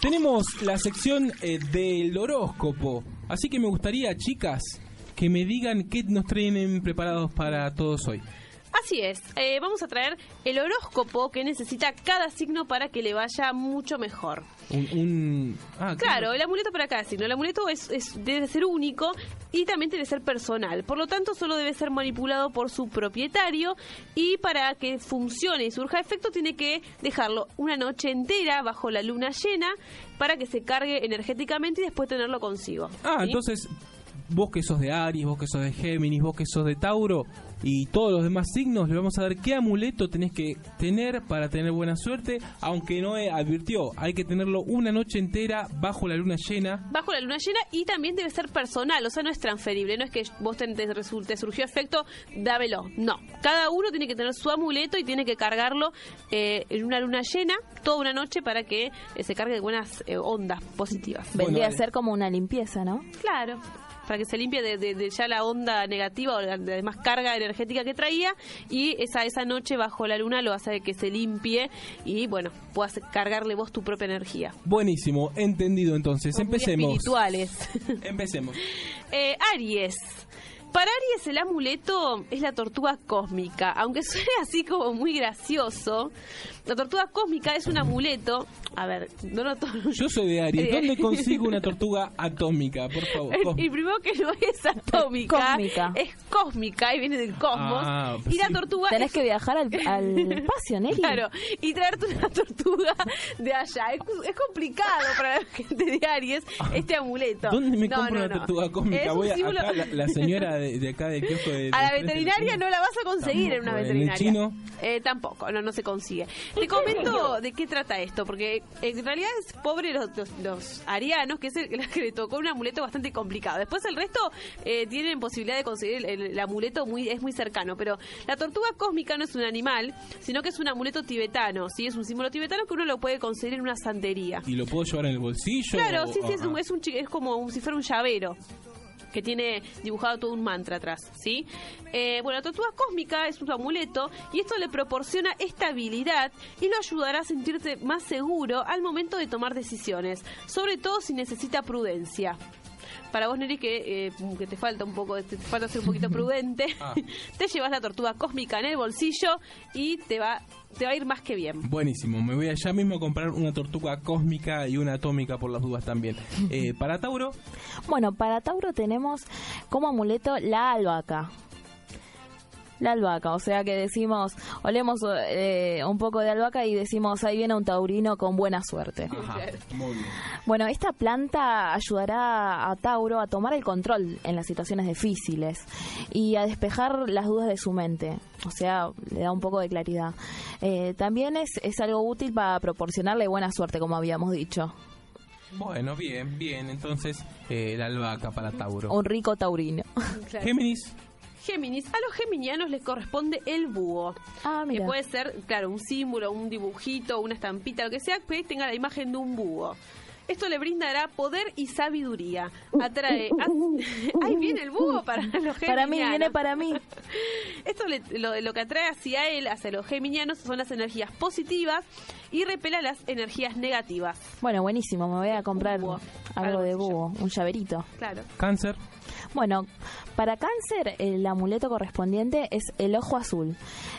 Tenemos la sección eh, del horóscopo, así que me gustaría, chicas, que me digan qué nos traen preparados para todos hoy. Así es, eh, vamos a traer el horóscopo que necesita cada signo para que le vaya mucho mejor. Un, un- ah, Claro, el amuleto para cada signo. El amuleto es, es- debe ser único y también debe ser personal. Por lo tanto, solo debe ser manipulado por su propietario y para que funcione y surja efecto tiene que dejarlo una noche entera bajo la luna llena para que se cargue energéticamente y después tenerlo consigo. Ah, ¿sí? entonces vos que sos de Aries, vos que sos de Géminis, vos que sos de Tauro y todos los demás signos, le vamos a dar qué amuleto tenés que tener para tener buena suerte, aunque Noé advirtió, hay que tenerlo una noche entera bajo la luna llena. bajo la luna llena y también debe ser personal, o sea, no es transferible, no es que vos te, te surgió efecto, dámelo. No, cada uno tiene que tener su amuleto y tiene que cargarlo eh, en una luna llena toda una noche para que eh, se cargue de buenas eh, ondas positivas. Bueno, Vendría a ser como una limpieza, ¿no? Claro. Para que se limpie de, de- de ya la onda negativa o la de además carga energética que traía y esa esa noche bajo la luna lo hace que se limpie y bueno, puedas cargarle vos tu propia energía. Buenísimo, entendido entonces. Muy Empecemos. espirituales. Empecemos. Eh, Aries. Para Aries el amuleto es la tortuga cósmica, aunque suene así como muy gracioso. La tortuga cósmica es un amuleto. A ver, no lo. Yo soy de Aries. ¿Dónde consigo una tortuga atómica? Por favor. Y primero que no es atómica, Cósmica. es cósmica y viene del cosmos. Ah, pues y la sí. tortuga Tenés es- que viajar al, al espacio, Nelly. Claro, y traerte una tortuga de allá. Es, es complicado para la gente de Aries este amuleto. ¿Dónde me No, compro no, una no. tortuga cósmica? Voy a, símbolo- acá, la, la señora de, de acá del kiosco de... A la veterinaria no la vas a conseguir en una Tampoco, ¿en el veterinaria. chino? Eh, tampoco, no, no se consigue. Te comento de qué trata esto, porque eh, en realidad es pobre los, los, los arianos, que es el el que le tocó un amuleto bastante complicado. Después el resto eh, tienen posibilidad de conseguir el, el amuleto muy es muy cercano, pero la tortuga cósmica no es un animal, sino que es un amuleto tibetano, ¿sí? Es un símbolo tibetano que uno lo puede conseguir en una santería. ¿Y lo puedo llevar en el bolsillo? Claro, o- sí, sí, es, un- es, un, es como un- si fuera un llavero que tiene dibujado todo un mantra atrás, ¿sí? Eh, bueno, la tortuga cósmica es un amuleto y esto le proporciona estabilidad y lo ayudará a sentirse más seguro al momento de tomar decisiones, sobre todo si necesita prudencia. Para vos, Neri, que, eh, que te falta un poco, te falta ser un poquito prudente, Ah. te llevas la tortuga cósmica en el bolsillo y te va, te va a ir más que bien. Buenísimo, me voy allá mismo a comprar una tortuga cósmica y una atómica por las dudas también. Eh, para Tauro, Bueno, para Tauro tenemos como amuleto la albahaca. La albahaca, o sea que decimos, olemos eh, un poco de albahaca y decimos, ahí viene un taurino con buena suerte. Ajá, muy bien. Bueno, esta planta ayudará a Tauro a tomar el control en las situaciones difíciles y a despejar las dudas de su mente. O sea, le da un poco de claridad. Eh, también es, es algo útil para proporcionarle buena suerte, como habíamos dicho. Bueno, bien, bien. Entonces, eh, la albahaca para Tauro. Un rico taurino. Géminis, Géminis, a los geminianos les corresponde el búho. Ah, que mira. puede ser, claro, un símbolo, un dibujito, una estampita, lo que sea, que tenga la imagen de un búho. Esto le brindará poder y sabiduría. Atrae. Ahí viene el búho para los geminianos. Para mí, viene para mí. Esto le- lo, lo que atrae hacia él, hacia los geminianos, son las energías positivas y repela las energías negativas. Bueno, buenísimo, me voy a comprar Búho. algo Algo de búho, un llaverito. Claro. Cáncer, Bueno, para cáncer el amuleto correspondiente es el ojo azul.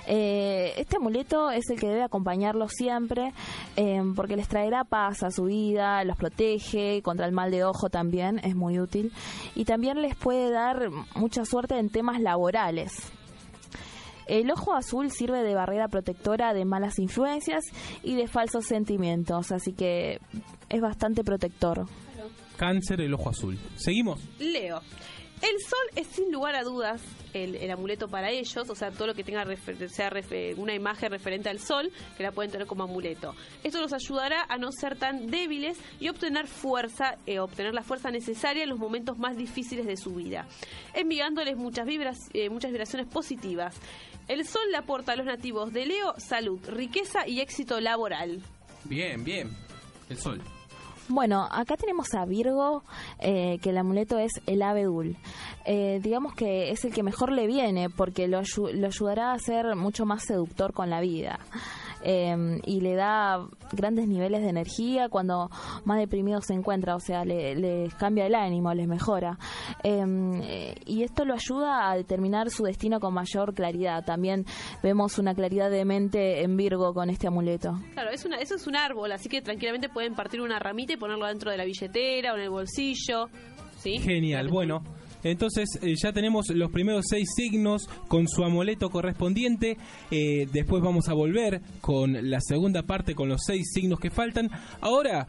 Eh, este amuleto es el que debe acompañarlo siempre eh, porque les traerá paz a su vida, los protege contra el mal de ojo también, es muy útil. Y también les puede dar mucha suerte en temas laborales. El ojo azul sirve de barrera protectora de malas influencias y de falsos sentimientos, así que es bastante protector. cáncer, el ojo azul. Seguimos. Leo. El sol es sin lugar a dudas el, el amuleto para ellos, o sea, todo lo que tenga refer- sea una imagen referente al sol, que la pueden tener como amuleto. Esto los ayudará a no ser tan débiles y obtener fuerza, eh, obtener la fuerza necesaria en los momentos más difíciles de su vida, enviándoles muchas, vibras, eh, muchas vibraciones positivas. El sol le aporta a los nativos de Leo salud, riqueza y éxito laboral. Bien, bien. El sol. Bueno, acá tenemos a Virgo, eh, que el amuleto es el abedul. Eh, digamos que es el que mejor le viene porque lo, ayu- lo ayudará a ser mucho más seductor con la vida. Eh, y le da grandes niveles de energía cuando más deprimido se encuentra, o sea, le, cambia el ánimo, les mejora. Eh, y esto lo ayuda a determinar su destino con mayor claridad. También vemos una claridad de mente en Virgo con este amuleto. Claro, es una, eso es un árbol, así que tranquilamente pueden partir una ramita y ponerlo dentro de la billetera o en el bolsillo. ¿sí? Genial, bueno. Entonces eh, ya tenemos los primeros seis signos con su amuleto correspondiente. Eh, después vamos a volver con la segunda parte con los seis signos que faltan. Ahora